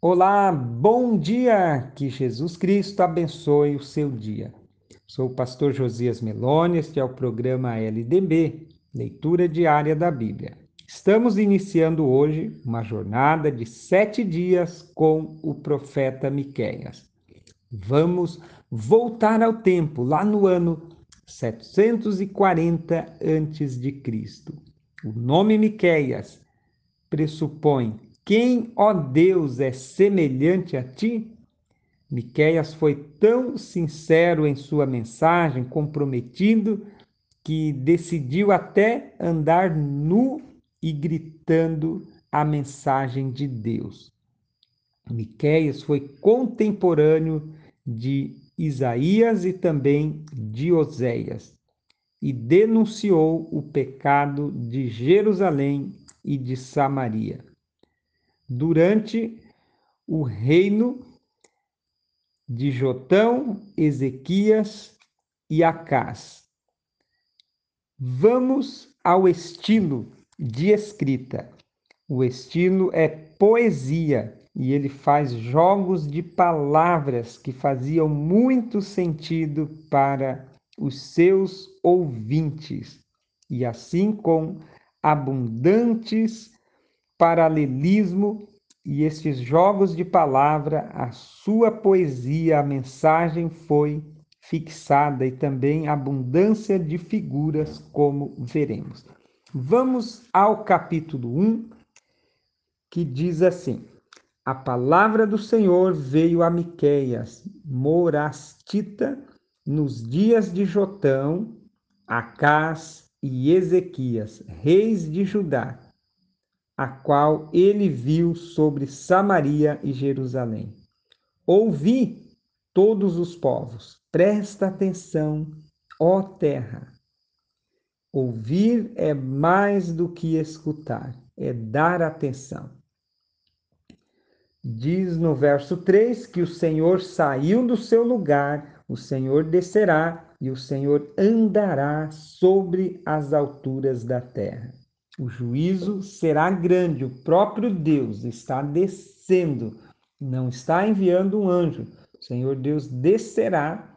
Olá, bom dia! Que Jesus Cristo abençoe o seu dia. Sou o pastor Josias Meloni, este é o programa LDB, Leitura Diária da Bíblia. Estamos iniciando hoje uma jornada de sete dias com o profeta Miqueias. Vamos voltar ao tempo, lá no ano 740 a.C. O nome Miqueias pressupõe quem, ó Deus, é semelhante a ti? Miqueias foi tão sincero em sua mensagem, comprometido, que decidiu até andar nu e gritando a mensagem de Deus. Miqueias foi contemporâneo de Isaías e também de Oséias e denunciou o pecado de Jerusalém e de Samaria durante o reino de Jotão, Ezequias e Acás. Vamos ao estilo de escrita. O estilo é poesia e ele faz jogos de palavras que faziam muito sentido para os seus ouvintes, e assim com abundantes paralelismo e estes jogos de palavra, a sua poesia, a mensagem foi fixada e também abundância de figuras, como veremos. Vamos ao capítulo 1, que diz assim: A palavra do Senhor veio a Miqueias, morastita, nos dias de Jotão, Acás e Ezequias, reis de Judá a qual ele viu sobre Samaria e Jerusalém. Ouvi todos os povos, presta atenção, ó terra. Ouvir é mais do que escutar, é dar atenção. Diz no verso 3 que o Senhor saiu do seu lugar, o Senhor descerá e o Senhor andará sobre as alturas da terra. O juízo será grande, o próprio Deus está descendo, não está enviando um anjo. O Senhor Deus descerá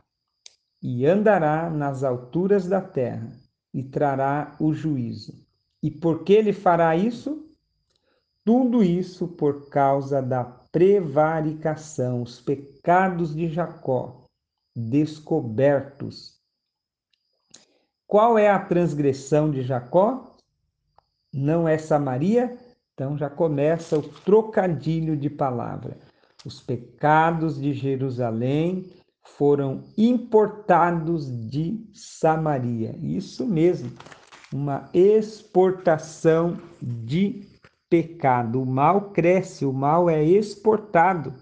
e andará nas alturas da terra e trará o juízo. E por que ele fará isso? Tudo isso por causa da prevaricação, os pecados de Jacó descobertos. Qual é a transgressão de Jacó? Não é Samaria? Então já começa o trocadilho de palavra. Os pecados de Jerusalém foram importados de Samaria. Isso mesmo, uma exportação de pecado. O mal cresce, o mal é exportado,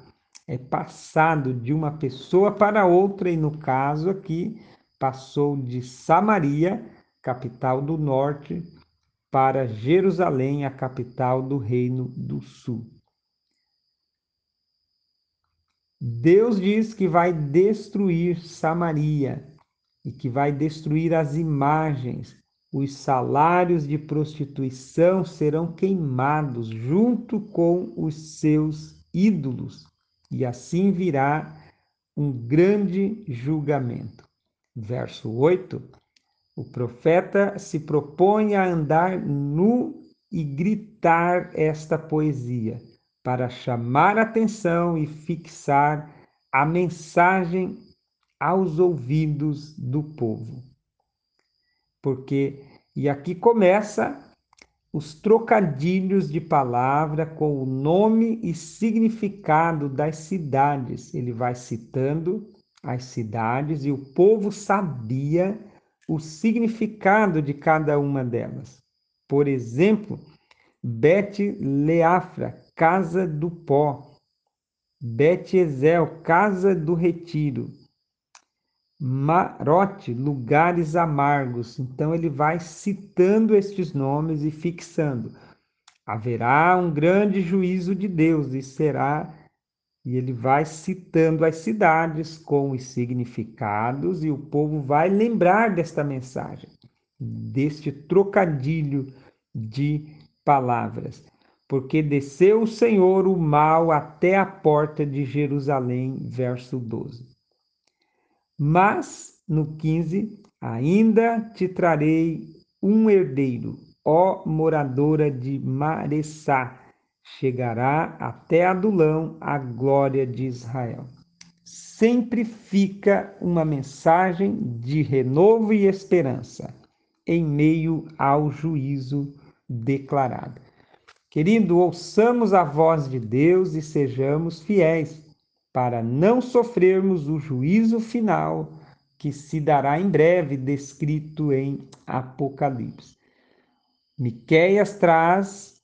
é passado de uma pessoa para outra, e no caso aqui, passou de Samaria, capital do norte, para Jerusalém, a capital do Reino do Sul. Deus diz que vai destruir Samaria e que vai destruir as imagens. Os salários de prostituição serão queimados junto com os seus ídolos, e assim virá um grande julgamento. Verso 8: o profeta se propõe a andar nu e gritar esta poesia para chamar atenção e fixar a mensagem aos ouvidos do povo. Porque, e aqui começa os trocadilhos de palavra com o nome e significado das cidades. Ele vai citando as cidades e o povo sabia o significado de cada uma delas. Por exemplo, Bet Leafra, casa do pó. Bet Ezel, casa do retiro. Marote, lugares amargos. Então ele vai citando estes nomes e fixando. Haverá um grande juízo de Deus e será e ele vai citando as cidades com os significados, e o povo vai lembrar desta mensagem, deste trocadilho de palavras. porque desceu o Senhor o mal até a porta de Jerusalém. Verso 12. Mas, no 15, ainda te trarei um herdeiro, ó moradora de Maressá, chegará até Adulão a glória de Israel. Sempre fica uma mensagem de renovo e esperança em meio ao juízo declarado. Querido, ouçamos a voz de Deus e sejamos fiéis para não sofrermos o juízo final que se dará em breve, descrito em Apocalipse. Miqueias traz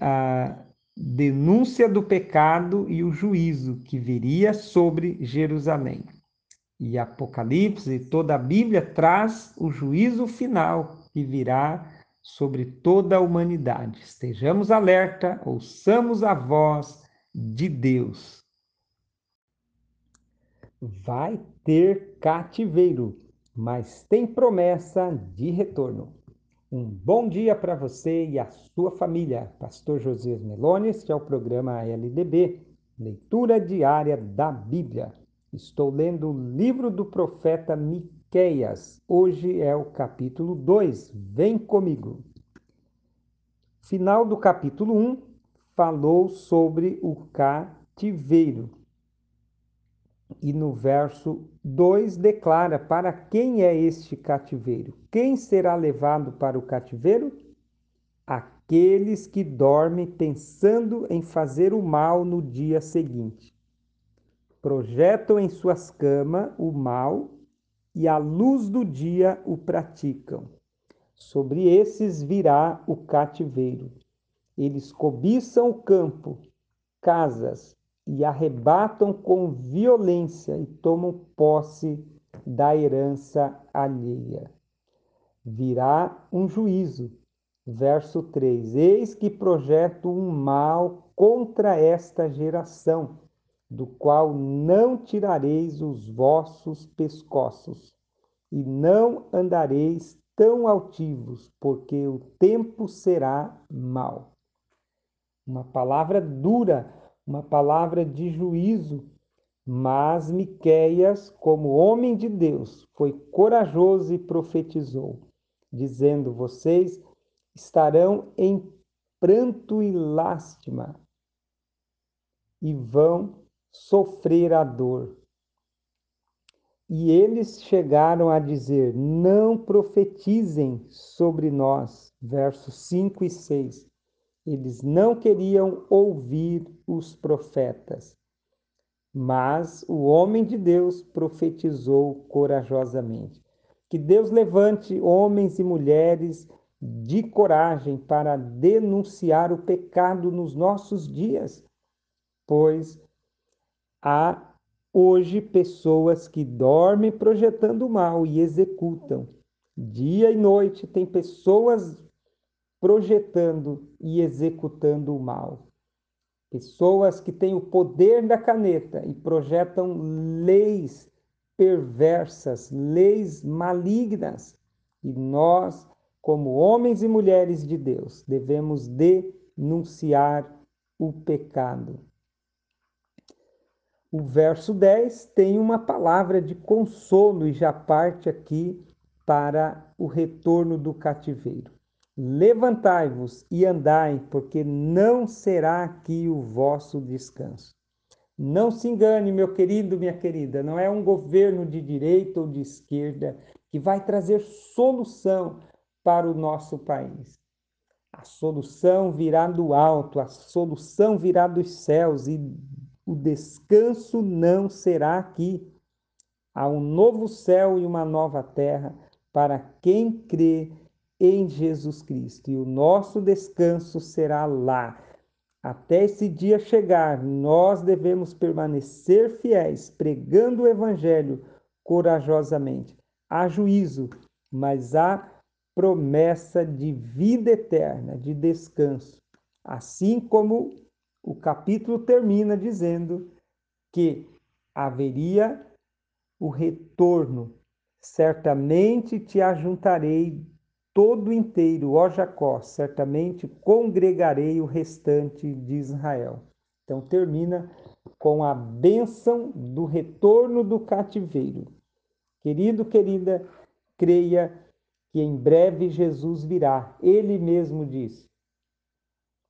a denúncia do pecado e o juízo que viria sobre Jerusalém. E Apocalipse, toda a Bíblia traz o juízo final que virá sobre toda a humanidade. Estejamos alerta, ouçamos a voz de Deus. Vai ter cativeiro, mas tem promessa de retorno. Um bom dia para você e a sua família. Pastor Josias Melones, este é o programa LDB, leitura diária da Bíblia. Estou lendo o livro do profeta Miqueias. Hoje é o capítulo 2. Vem comigo. Final do capítulo 1 falou sobre o cativeiro. E no verso 2 declara para quem é este cativeiro. Quem será levado para o cativeiro? Aqueles que dormem pensando em fazer o mal no dia seguinte. Projetam em suas camas o mal e à luz do dia o praticam. Sobre esses virá o cativeiro. Eles cobiçam o campo, casas, e arrebatam com violência e tomam posse da herança alheia. Virá um juízo. Verso 3: Eis que projeto um mal contra esta geração, do qual não tirareis os vossos pescoços, e não andareis tão altivos, porque o tempo será mau. Uma palavra dura uma palavra de juízo, mas Miqueias, como homem de Deus, foi corajoso e profetizou, dizendo: Vocês estarão em pranto e lástima e vão sofrer a dor. E eles chegaram a dizer: Não profetizem sobre nós. Versos 5 e 6. Eles não queriam ouvir os profetas. Mas o homem de Deus profetizou corajosamente. Que Deus levante homens e mulheres de coragem para denunciar o pecado nos nossos dias, pois há hoje pessoas que dormem projetando mal e executam. Dia e noite tem pessoas projetando e executando o mal. Pessoas que têm o poder da caneta e projetam leis perversas, leis malignas. E nós, como homens e mulheres de Deus, devemos denunciar o pecado. O verso 10 tem uma palavra de consolo e já parte aqui para o retorno do cativeiro. Levantai-vos e andai, porque não será aqui o vosso descanso. Não se engane, meu querido, minha querida, não é um governo de direita ou de esquerda que vai trazer solução para o nosso país. A solução virá do alto, a solução virá dos céus e o descanso não será aqui. Há um novo céu e uma nova terra para quem crê em Jesus Cristo. E o nosso descanso será lá. Até esse dia chegar, nós devemos permanecer fiéis, pregando o Evangelho corajosamente. Há juízo, mas há promessa de vida eterna, de descanso. Assim como o capítulo termina dizendo que haveria o retorno. Certamente te ajuntarei todo inteiro, ó Jacó, certamente congregarei o restante de Israel. Então termina com a bênção do retorno do cativeiro. Querido, querida, creia que em breve Jesus virá. Ele mesmo disse: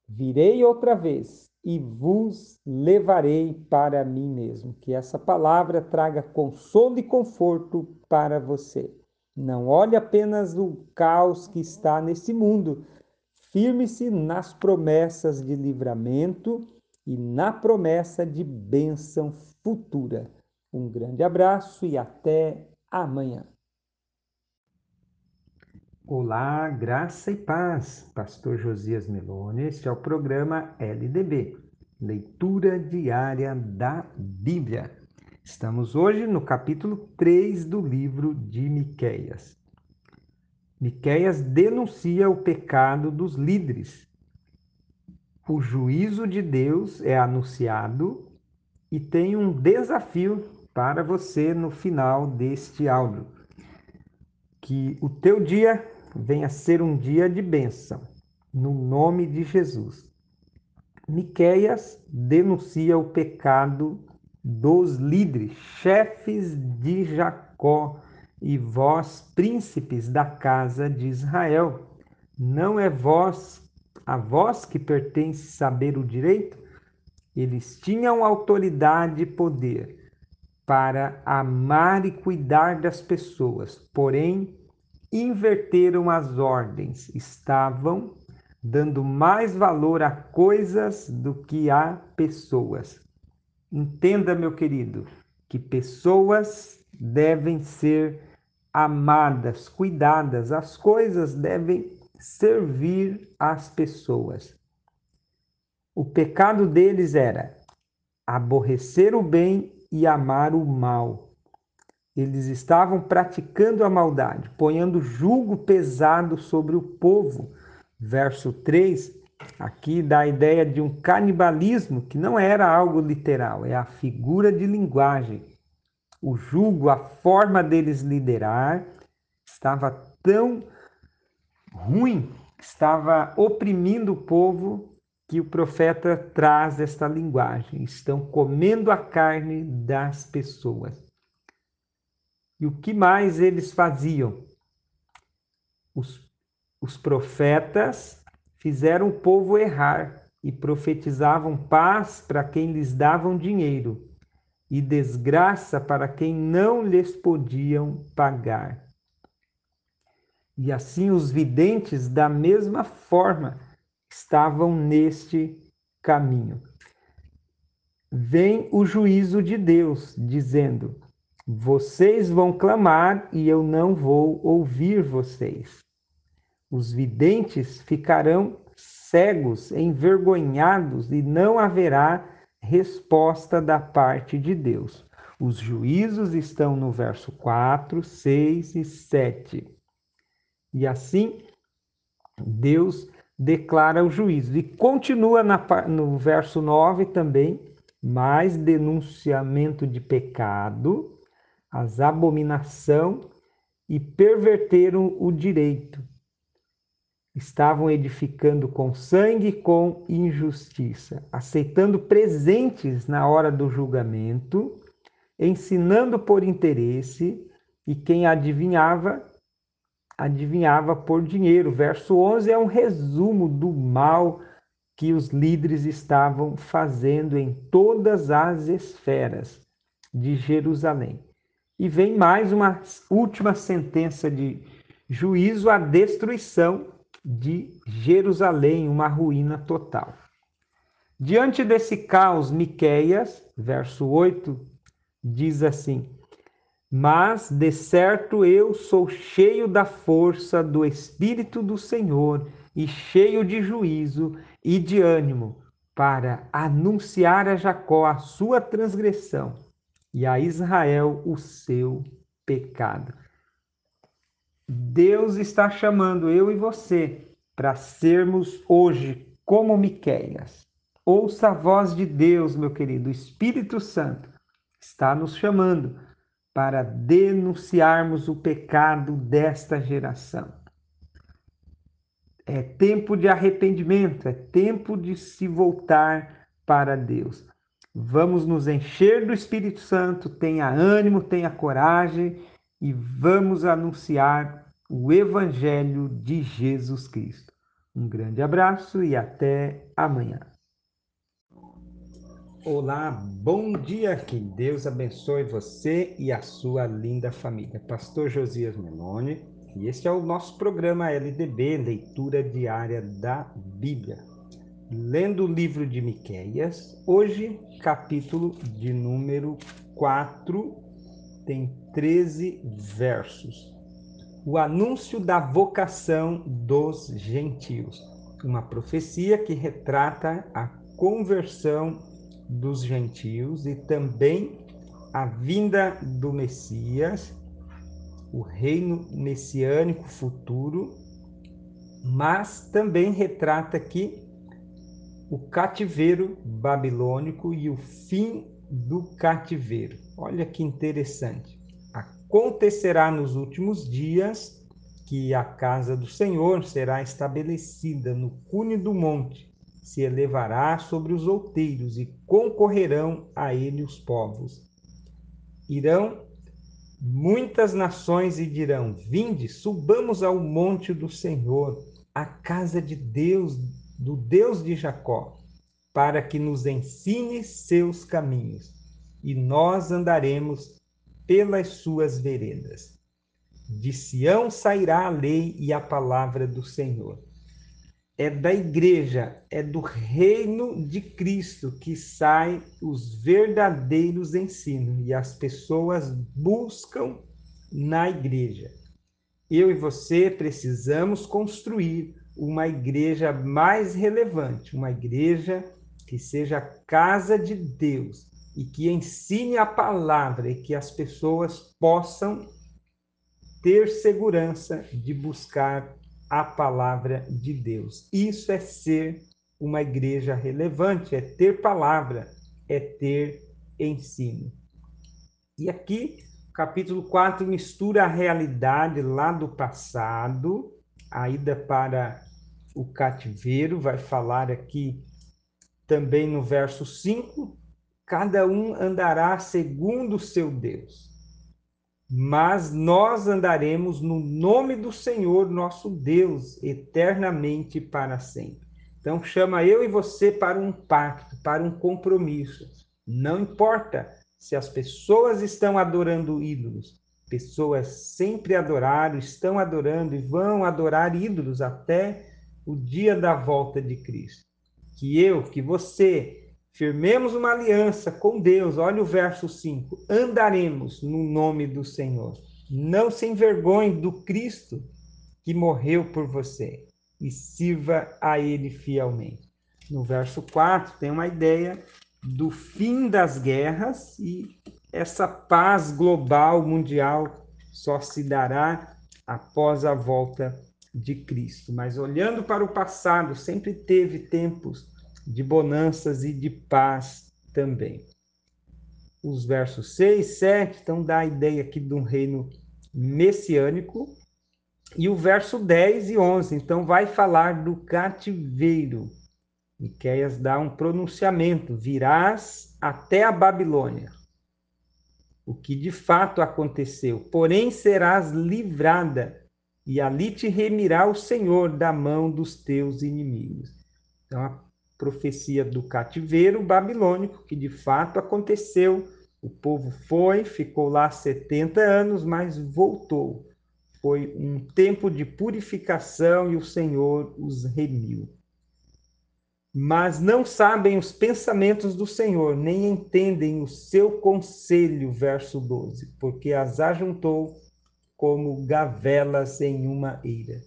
Virei outra vez e vos levarei para mim mesmo. Que essa palavra traga consolo e conforto para você. Não olhe apenas o caos que está nesse mundo. Firme-se nas promessas de livramento e na promessa de bênção futura. Um grande abraço e até amanhã. Olá, graça e paz. Pastor Josias Meloni, este é o programa LDB, Leitura Diária da Bíblia. Estamos hoje no capítulo 3 do livro de Miqueias. Miqueias denuncia o pecado dos líderes. O juízo de Deus é anunciado e tem um desafio para você no final deste áudio. Que o teu dia venha ser um dia de bênção, no nome de Jesus. Miqueias denuncia o pecado dos líderes, chefes de Jacó, e vós, príncipes da casa de Israel. Não é vós, a vós que pertence saber o direito? Eles tinham autoridade e poder para amar e cuidar das pessoas, porém inverteram as ordens, estavam dando mais valor a coisas do que a pessoas. Entenda, meu querido, que pessoas devem ser amadas, cuidadas, as coisas devem servir às pessoas. O pecado deles era aborrecer o bem e amar o mal. Eles estavam praticando a maldade, ponhando julgo pesado sobre o povo. Verso 3 Aqui dá a ideia de um canibalismo que não era algo literal, é a figura de linguagem. O jugo, a forma deles liderar, estava tão ruim, estava oprimindo o povo, que o profeta traz esta linguagem. Estão comendo a carne das pessoas. E o que mais eles faziam? Os, os profetas fizeram o povo errar e profetizavam paz para quem lhes davam dinheiro e desgraça para quem não lhes podiam pagar. E assim os videntes, da mesma forma, estavam neste caminho. Vem o juízo de Deus, dizendo: Vocês vão clamar e eu não vou ouvir vocês. Os videntes ficarão cegos, envergonhados, e não haverá resposta da parte de Deus. Os juízos estão no verso 4, 6 e 7. E assim, Deus declara o juízo. E continua na, no verso 9 também, mais denunciamento de pecado, as abominação e perverteram o direito estavam edificando com sangue e com injustiça, aceitando presentes na hora do julgamento, ensinando por interesse, e quem adivinhava, adivinhava por dinheiro. Verso 11 é um resumo do mal que os líderes estavam fazendo em todas as esferas de Jerusalém. E vem mais uma última sentença de juízo, a destruição de Jerusalém, uma ruína total. Diante desse caos, Miqueias, verso 8, diz assim: Mas de certo eu sou cheio da força do espírito do Senhor e cheio de juízo e de ânimo para anunciar a Jacó a sua transgressão e a Israel o seu pecado. Deus está chamando eu e você para sermos hoje como Miqueias. Ouça a voz de Deus, meu querido. O Espírito Santo está nos chamando para denunciarmos o pecado desta geração. É tempo de arrependimento, é tempo de se voltar para Deus. Vamos nos encher do Espírito Santo, tenha ânimo, tenha coragem e vamos anunciar o Evangelho de Jesus Cristo. Um grande abraço e até amanhã. Olá, bom dia, que Deus abençoe você e a sua linda família. Pastor Josias Meloni, e este é o nosso programa LDB, Leitura Diária da Bíblia. Lendo o livro de Miqueias, hoje, capítulo de número 4, tem 13 versos. O anúncio da vocação dos gentios, uma profecia que retrata a conversão dos gentios e também a vinda do Messias, o reino messiânico futuro, mas também retrata aqui o cativeiro babilônico e o fim do cativeiro. Olha que interessante. Acontecerá nos últimos dias que a casa do Senhor será estabelecida no cune do monte se elevará sobre os outeiros e concorrerão a ele os povos. Irão muitas nações e dirão: Vinde, subamos ao monte do Senhor, à casa de Deus, do Deus de Jacó, para que nos ensine seus caminhos, e nós andaremos pelas suas veredas. De Sião sairá a lei e a palavra do Senhor é da igreja, é do reino de Cristo que saem os verdadeiros ensinos e as pessoas buscam na igreja. Eu e você precisamos construir uma igreja mais relevante, uma igreja que seja casa de Deus e que ensine a palavra e que as pessoas possam ter segurança de buscar a palavra de Deus. Isso é ser uma igreja relevante, é ter palavra, é ter ensino. E aqui, capítulo 4 mistura a realidade lá do passado, a ida para o cativeiro, vai falar aqui também no verso 5, cada um andará segundo o seu Deus mas nós andaremos no nome do Senhor nosso Deus eternamente para sempre. Então chama eu e você para um pacto, para um compromisso. Não importa se as pessoas estão adorando ídolos, pessoas sempre adoraram, estão adorando e vão adorar ídolos até o dia da volta de Cristo. Que eu, que você Firmemos uma aliança com Deus. Olha o verso 5. Andaremos no nome do Senhor. Não se envergonhe do Cristo que morreu por você e sirva a ele fielmente. No verso 4 tem uma ideia do fim das guerras e essa paz global mundial só se dará após a volta de Cristo. Mas olhando para o passado, sempre teve tempos de bonanças e de paz também. Os versos 6, 7, então dá a ideia aqui de um reino messiânico. E o verso 10 e 11, então vai falar do cativeiro. Miqueias dá um pronunciamento: virás até a Babilônia. O que de fato aconteceu, porém serás livrada, e ali te remirá o Senhor da mão dos teus inimigos. Então, a profecia do cativeiro babilônico, que de fato aconteceu. O povo foi, ficou lá 70 anos, mas voltou. Foi um tempo de purificação e o Senhor os remiu. Mas não sabem os pensamentos do Senhor, nem entendem o seu conselho, verso 12, porque as ajuntou como gavelas em uma eira.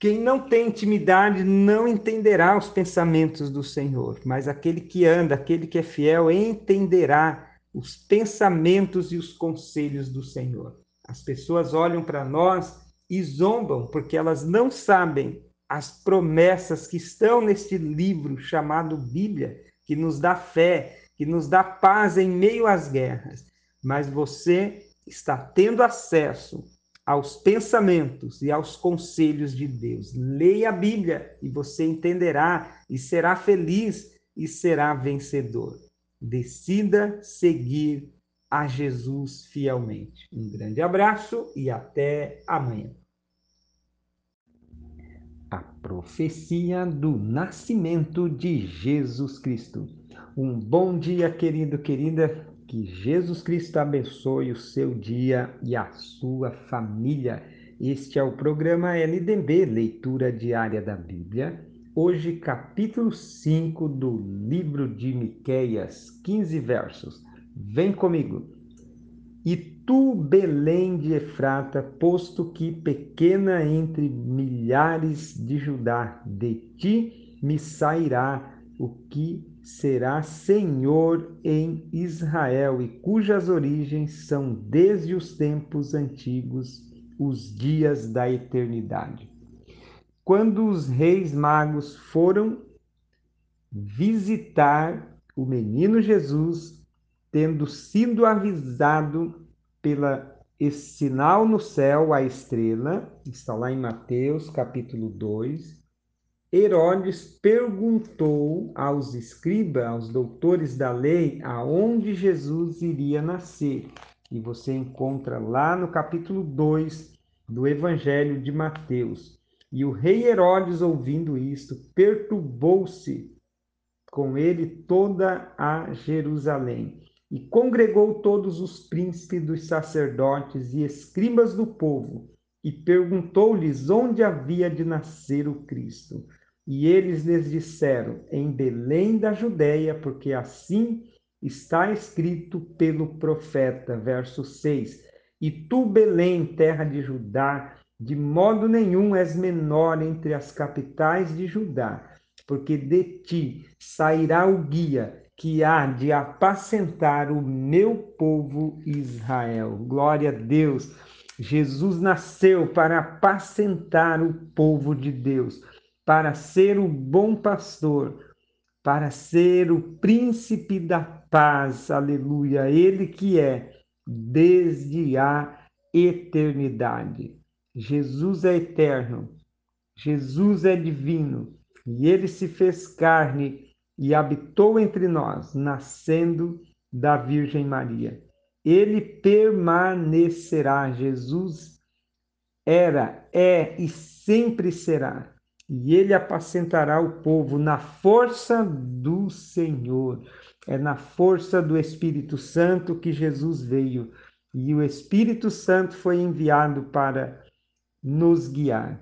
Quem não tem intimidade não entenderá os pensamentos do Senhor, mas aquele que anda, aquele que é fiel, entenderá os pensamentos e os conselhos do Senhor. As pessoas olham para nós e zombam porque elas não sabem as promessas que estão neste livro chamado Bíblia, que nos dá fé, que nos dá paz em meio às guerras. Mas você está tendo acesso aos pensamentos e aos conselhos de Deus. Leia a Bíblia e você entenderá e será feliz e será vencedor. Decida seguir a Jesus fielmente. Um grande abraço e até amanhã. A profecia do nascimento de Jesus Cristo. Um bom dia, querido, querida. Que Jesus Cristo abençoe o seu dia e a sua família. Este é o programa LDB, Leitura Diária da Bíblia. Hoje, capítulo 5 do livro de Miqueias, 15 versos. Vem comigo. E tu, Belém de Efrata, posto que pequena entre milhares de Judá, de ti me sairá o que será Senhor em Israel e cujas origens são desde os tempos antigos, os dias da eternidade. Quando os reis magos foram visitar o menino Jesus, tendo sido avisado pela esse sinal no céu, a estrela, está lá em Mateus capítulo 2, Herodes perguntou aos escribas, aos doutores da lei, aonde Jesus iria nascer. E você encontra lá no capítulo 2 do Evangelho de Mateus. E o rei Herodes, ouvindo isto, perturbou-se com ele toda a Jerusalém. E congregou todos os príncipes dos sacerdotes e escribas do povo, e perguntou-lhes onde havia de nascer o Cristo. E eles lhes disseram: Em Belém da Judéia, porque assim está escrito pelo profeta. Verso 6: E tu, Belém, terra de Judá, de modo nenhum és menor entre as capitais de Judá, porque de ti sairá o guia que há de apacentar o meu povo Israel. Glória a Deus! Jesus nasceu para apacentar o povo de Deus para ser o bom pastor, para ser o príncipe da paz, aleluia, ele que é desde a eternidade. Jesus é eterno, Jesus é divino, e ele se fez carne e habitou entre nós, nascendo da Virgem Maria. Ele permanecerá, Jesus era, é e sempre será e ele apacentará o povo na força do Senhor. É na força do Espírito Santo que Jesus veio. E o Espírito Santo foi enviado para nos guiar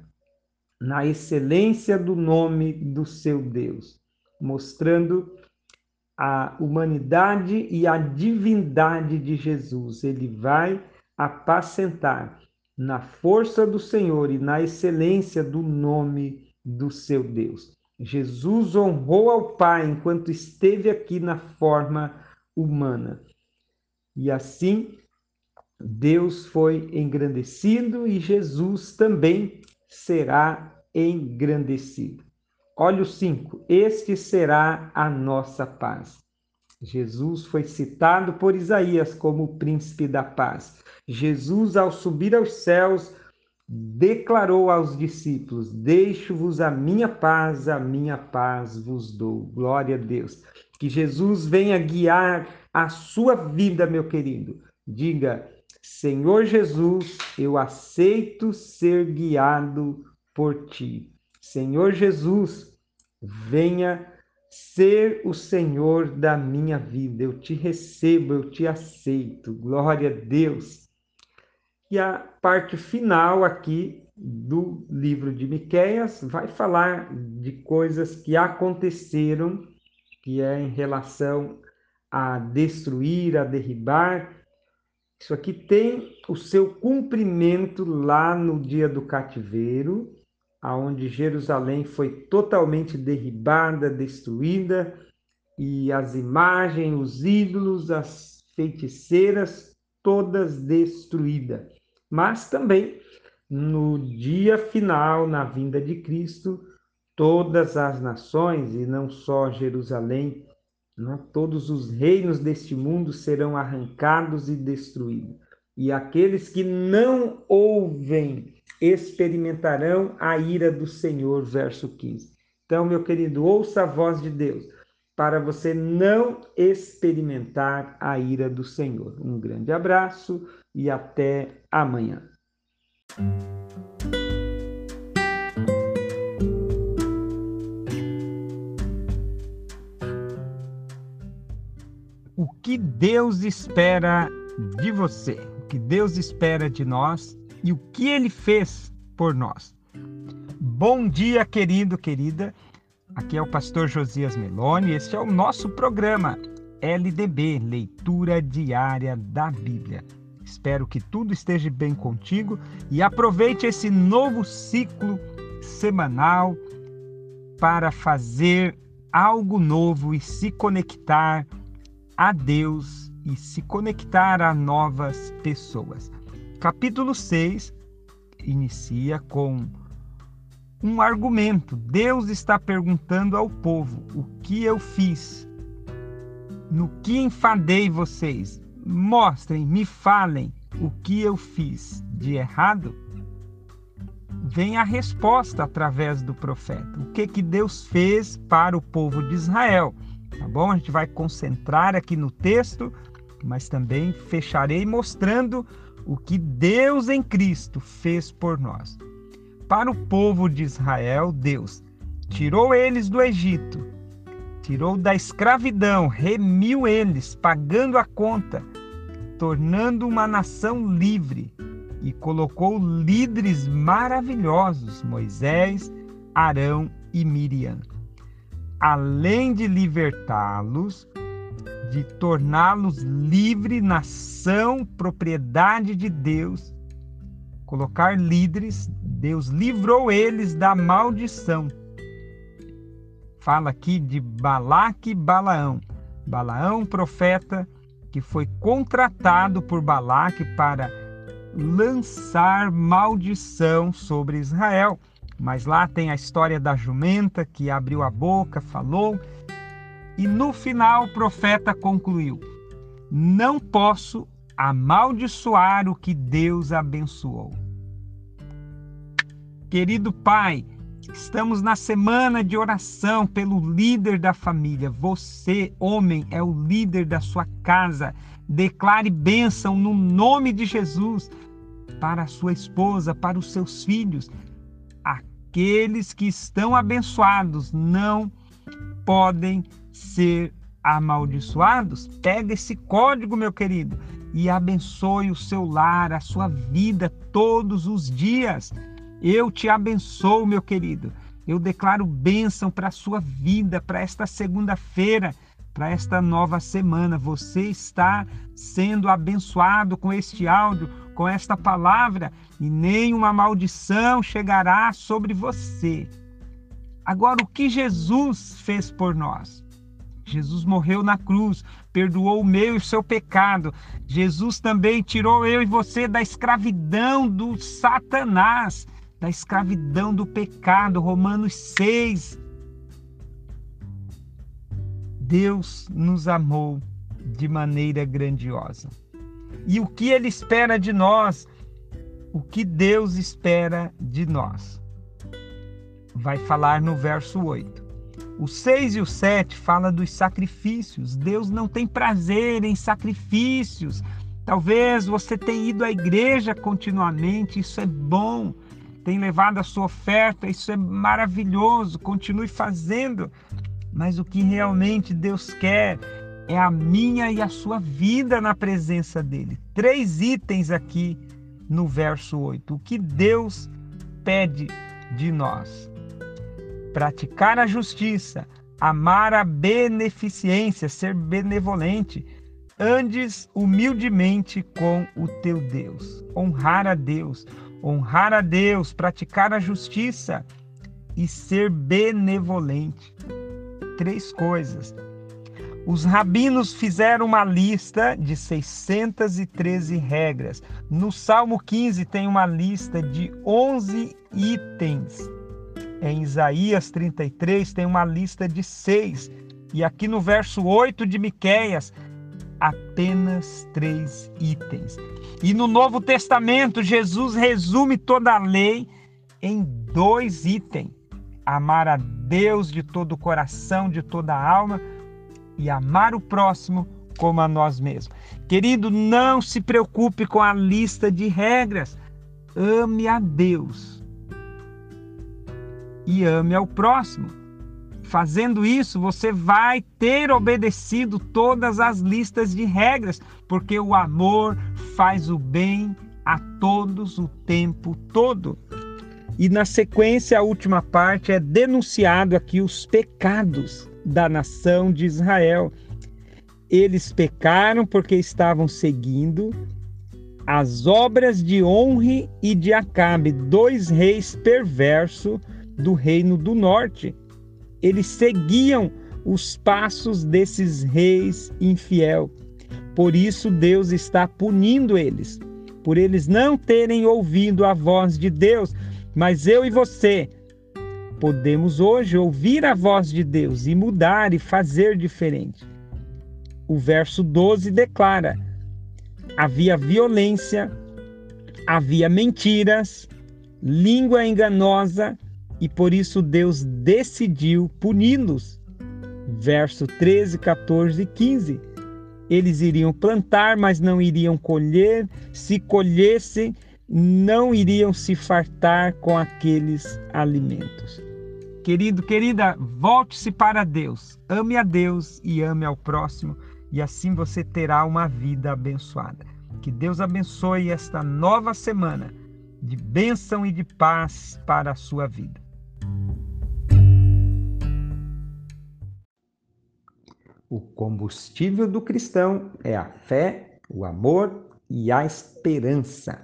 na excelência do nome do seu Deus, mostrando a humanidade e a divindade de Jesus. Ele vai apacentar na força do Senhor e na excelência do nome do seu Deus. Jesus honrou ao Pai enquanto esteve aqui na forma humana. E assim, Deus foi engrandecido e Jesus também será engrandecido. Olha o 5: Este será a nossa paz. Jesus foi citado por Isaías como o príncipe da paz. Jesus, ao subir aos céus, declarou aos discípulos: Deixo-vos a minha paz, a minha paz vos dou. Glória a Deus. Que Jesus venha guiar a sua vida, meu querido. Diga: Senhor Jesus, eu aceito ser guiado por ti. Senhor Jesus, venha ser o Senhor da minha vida. Eu te recebo, eu te aceito. Glória a Deus. E a parte final aqui do livro de Miqueias vai falar de coisas que aconteceram, que é em relação a destruir, a derribar. Isso aqui tem o seu cumprimento lá no dia do cativeiro, aonde Jerusalém foi totalmente derribada, destruída, e as imagens, os ídolos, as feiticeiras, todas destruídas mas também no dia final, na vinda de Cristo, todas as nações, e não só Jerusalém, né, todos os reinos deste mundo serão arrancados e destruídos. e aqueles que não ouvem experimentarão a ira do Senhor. Verso 15. Então, meu querido, ouça a voz de Deus para você não experimentar a ira do Senhor. Um grande abraço e até amanhã. O que Deus espera de você, o que Deus espera de nós e o que ele fez por nós. Bom dia, querido, querida. Aqui é o pastor Josias Meloni. Este é o nosso programa LDB, Leitura Diária da Bíblia. Espero que tudo esteja bem contigo e aproveite esse novo ciclo semanal para fazer algo novo e se conectar a Deus e se conectar a novas pessoas. Capítulo 6 inicia com um argumento. Deus está perguntando ao povo: o que eu fiz? No que enfadei vocês? Mostrem, me falem o que eu fiz de errado. Vem a resposta através do profeta. O que que Deus fez para o povo de Israel? Tá bom? A gente vai concentrar aqui no texto, mas também fecharei mostrando o que Deus em Cristo fez por nós. Para o povo de Israel, Deus tirou eles do Egito, tirou da escravidão, remiu eles, pagando a conta, tornando uma nação livre e colocou líderes maravilhosos, Moisés, Arão e Miriam. Além de libertá-los, de torná-los livre nação, propriedade de Deus, colocar líderes, Deus livrou eles da maldição. Fala aqui de Balaque e Balaão. Balaão, profeta, que foi contratado por Balaque para lançar maldição sobre Israel. Mas lá tem a história da jumenta que abriu a boca, falou, e no final o profeta concluiu: Não posso amaldiçoar o que Deus abençoou. Querido Pai, estamos na semana de oração pelo líder da família. Você, homem, é o líder da sua casa. Declare bênção no nome de Jesus para a sua esposa, para os seus filhos aqueles que estão abençoados não podem ser amaldiçoados? Pega esse código, meu querido, e abençoe o seu lar, a sua vida todos os dias. Eu te abençoo, meu querido. Eu declaro bênção para a sua vida, para esta segunda-feira, para esta nova semana. Você está sendo abençoado com este áudio com esta palavra e nenhuma maldição chegará sobre você. Agora, o que Jesus fez por nós? Jesus morreu na cruz, perdoou o meu e o seu pecado. Jesus também tirou eu e você da escravidão do Satanás, da escravidão do pecado. Romanos 6. Deus nos amou de maneira grandiosa e o que ele espera de nós, o que Deus espera de nós. Vai falar no verso 8. O 6 e o 7 fala dos sacrifícios. Deus não tem prazer em sacrifícios. Talvez você tenha ido à igreja continuamente, isso é bom. Tem levado a sua oferta, isso é maravilhoso. Continue fazendo. Mas o que realmente Deus quer é a minha e a sua vida na presença dele. Três itens aqui no verso 8. O que Deus pede de nós? Praticar a justiça, amar a beneficência, ser benevolente. Andes humildemente com o teu Deus. Honrar a Deus, honrar a Deus, praticar a justiça e ser benevolente. Três coisas os rabinos fizeram uma lista de 613 regras. No Salmo 15 tem uma lista de 11 itens. Em Isaías 33 tem uma lista de 6. E aqui no verso 8 de Miqueias apenas três itens. E no Novo Testamento, Jesus resume toda a lei em dois itens: amar a Deus de todo o coração, de toda a alma e amar o próximo como a nós mesmos. Querido, não se preocupe com a lista de regras. Ame a Deus e ame ao próximo. Fazendo isso, você vai ter obedecido todas as listas de regras, porque o amor faz o bem a todos o tempo todo. E na sequência, a última parte é denunciado aqui os pecados da nação de Israel. Eles pecaram porque estavam seguindo as obras de Onre e de Acabe, dois reis perversos do reino do norte eles seguiam os passos desses reis infiel. Por isso Deus está punindo eles, por eles não terem ouvido a voz de Deus. Mas eu e você podemos hoje ouvir a voz de Deus e mudar e fazer diferente. O verso 12 declara: havia violência, havia mentiras, língua enganosa, e por isso Deus decidiu puni-los. Verso 13, 14 e 15. Eles iriam plantar, mas não iriam colher, se colhessem, não iriam se fartar com aqueles alimentos. Querido, querida, volte-se para Deus. Ame a Deus e ame ao próximo, e assim você terá uma vida abençoada. Que Deus abençoe esta nova semana de bênção e de paz para a sua vida. O combustível do cristão é a fé, o amor e a esperança.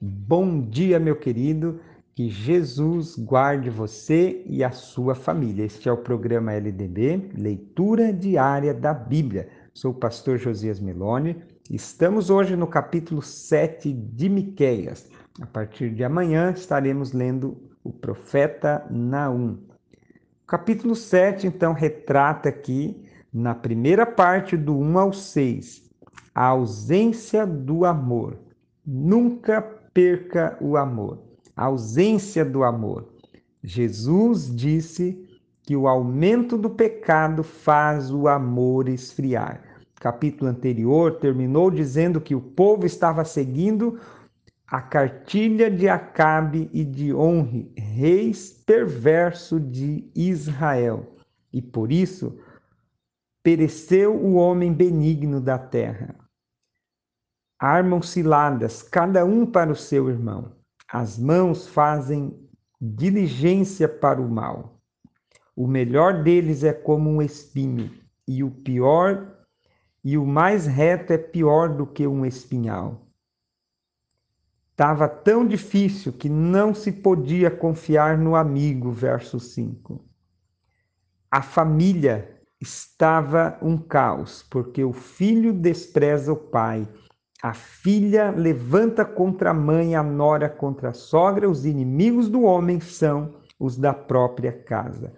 Bom dia, meu querido. Que Jesus guarde você e a sua família. Este é o programa LDB, Leitura Diária da Bíblia. Sou o pastor Josias Meloni. Estamos hoje no capítulo 7 de Miqueias. A partir de amanhã estaremos lendo o profeta Naum. O capítulo 7, então, retrata aqui na primeira parte do 1 ao 6, a ausência do amor. Nunca perca o amor. A ausência do amor. Jesus disse que o aumento do pecado faz o amor esfriar. O capítulo anterior terminou dizendo que o povo estava seguindo a cartilha de Acabe e de Onre, reis perverso de Israel. E por isso pereceu o homem benigno da terra. Armam ciladas, cada um para o seu irmão. As mãos fazem diligência para o mal. O melhor deles é como um espinho, e o pior e o mais reto é pior do que um espinhal. Estava tão difícil que não se podia confiar no amigo, verso 5. A família estava um caos, porque o filho despreza o pai, a filha levanta contra a mãe, a nora contra a sogra, os inimigos do homem são os da própria casa.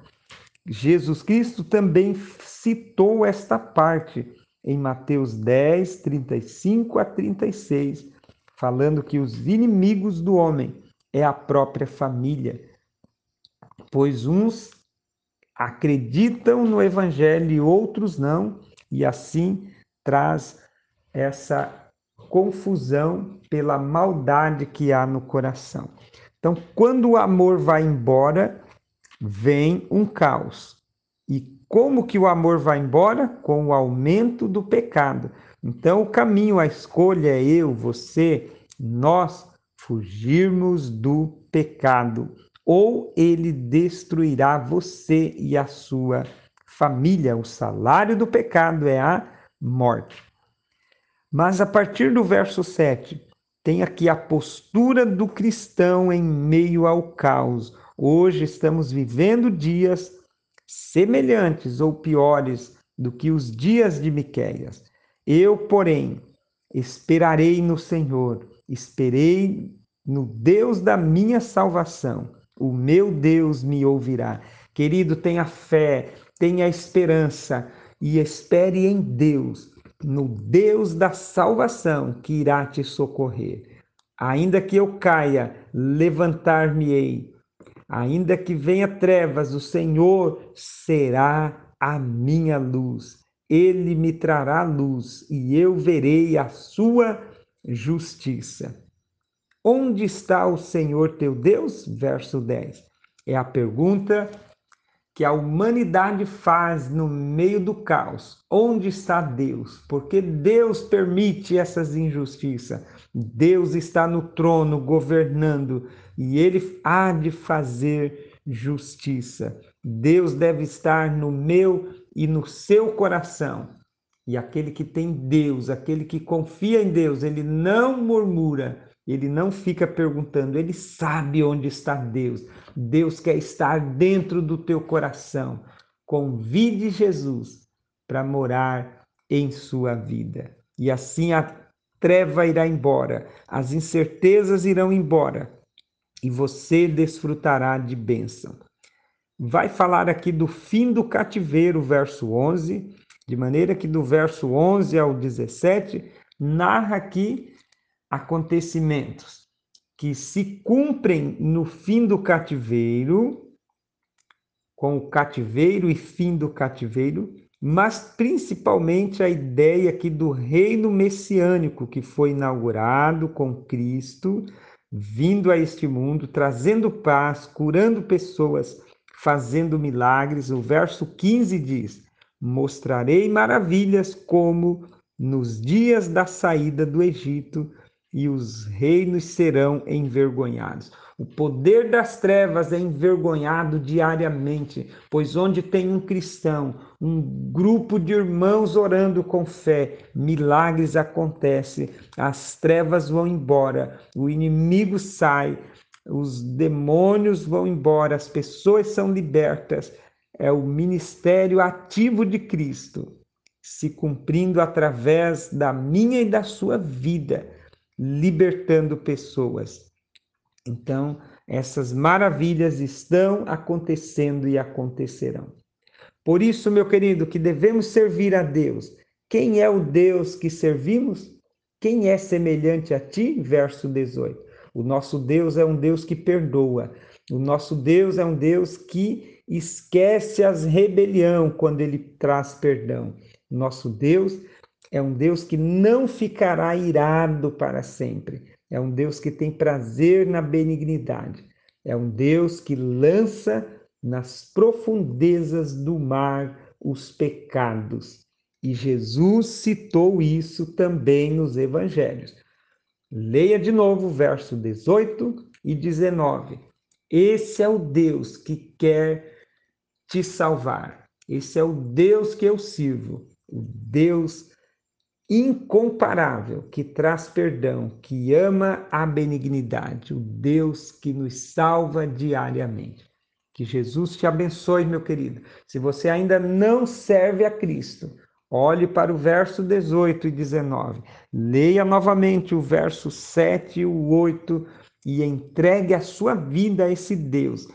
Jesus Cristo também citou esta parte em Mateus 10, 35 a 36, falando que os inimigos do homem é a própria família, pois uns acreditam no evangelho e outros não, e assim traz essa confusão pela maldade que há no coração. Então, quando o amor vai embora, vem um caos. E como que o amor vai embora? Com o aumento do pecado. Então, o caminho, a escolha é eu, você, nós fugirmos do pecado ou ele destruirá você e a sua família. O salário do pecado é a morte. Mas a partir do verso 7, tem aqui a postura do cristão em meio ao caos. Hoje estamos vivendo dias semelhantes ou piores do que os dias de Miqueias. Eu, porém, esperarei no Senhor, esperei no Deus da minha salvação o meu Deus me ouvirá. Querido, tenha fé, tenha esperança e espere em Deus, no Deus da salvação que irá te socorrer. Ainda que eu caia, levantar-me-ei. Ainda que venha trevas, o Senhor será a minha luz. Ele me trará luz e eu verei a sua justiça. Onde está o Senhor teu Deus? Verso 10. É a pergunta que a humanidade faz no meio do caos. Onde está Deus? Porque Deus permite essas injustiças. Deus está no trono governando e ele há de fazer justiça. Deus deve estar no meu e no seu coração. E aquele que tem Deus, aquele que confia em Deus, ele não murmura, ele não fica perguntando, ele sabe onde está Deus. Deus quer estar dentro do teu coração. Convide Jesus para morar em sua vida. E assim a treva irá embora, as incertezas irão embora e você desfrutará de bênção. Vai falar aqui do fim do cativeiro, verso 11, de maneira que do verso 11 ao 17 narra aqui acontecimentos que se cumprem no fim do cativeiro, com o cativeiro e fim do cativeiro, mas principalmente a ideia aqui do reino messiânico que foi inaugurado com Cristo, vindo a este mundo, trazendo paz, curando pessoas, fazendo milagres. O verso 15 diz: Mostrarei maravilhas como nos dias da saída do Egito e os reinos serão envergonhados. O poder das trevas é envergonhado diariamente, pois onde tem um cristão, um grupo de irmãos orando com fé, milagres acontecem, as trevas vão embora, o inimigo sai, os demônios vão embora, as pessoas são libertas. É o ministério ativo de Cristo se cumprindo através da minha e da sua vida libertando pessoas. Então, essas maravilhas estão acontecendo e acontecerão. Por isso, meu querido, que devemos servir a Deus. Quem é o Deus que servimos? Quem é semelhante a ti? Verso 18. O nosso Deus é um Deus que perdoa. O nosso Deus é um Deus que esquece as rebelião quando ele traz perdão. Nosso Deus é um Deus que não ficará irado para sempre. É um Deus que tem prazer na benignidade. É um Deus que lança nas profundezas do mar os pecados. E Jesus citou isso também nos evangelhos. Leia de novo o verso 18 e 19. Esse é o Deus que quer te salvar. Esse é o Deus que eu sirvo, o Deus incomparável, que traz perdão, que ama a benignidade, o Deus que nos salva diariamente. Que Jesus te abençoe, meu querido. Se você ainda não serve a Cristo, olhe para o verso 18 e 19. Leia novamente o verso 7 e o 8 e entregue a sua vida a esse Deus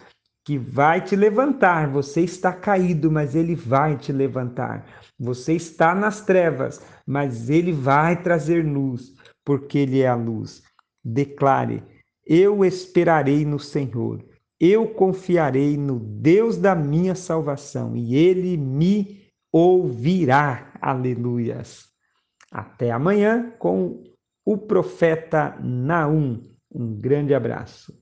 que vai te levantar. Você está caído, mas ele vai te levantar. Você está nas trevas, mas ele vai trazer luz, porque ele é a luz. Declare: Eu esperarei no Senhor. Eu confiarei no Deus da minha salvação e ele me ouvirá. Aleluias. Até amanhã com o profeta Naum. Um grande abraço.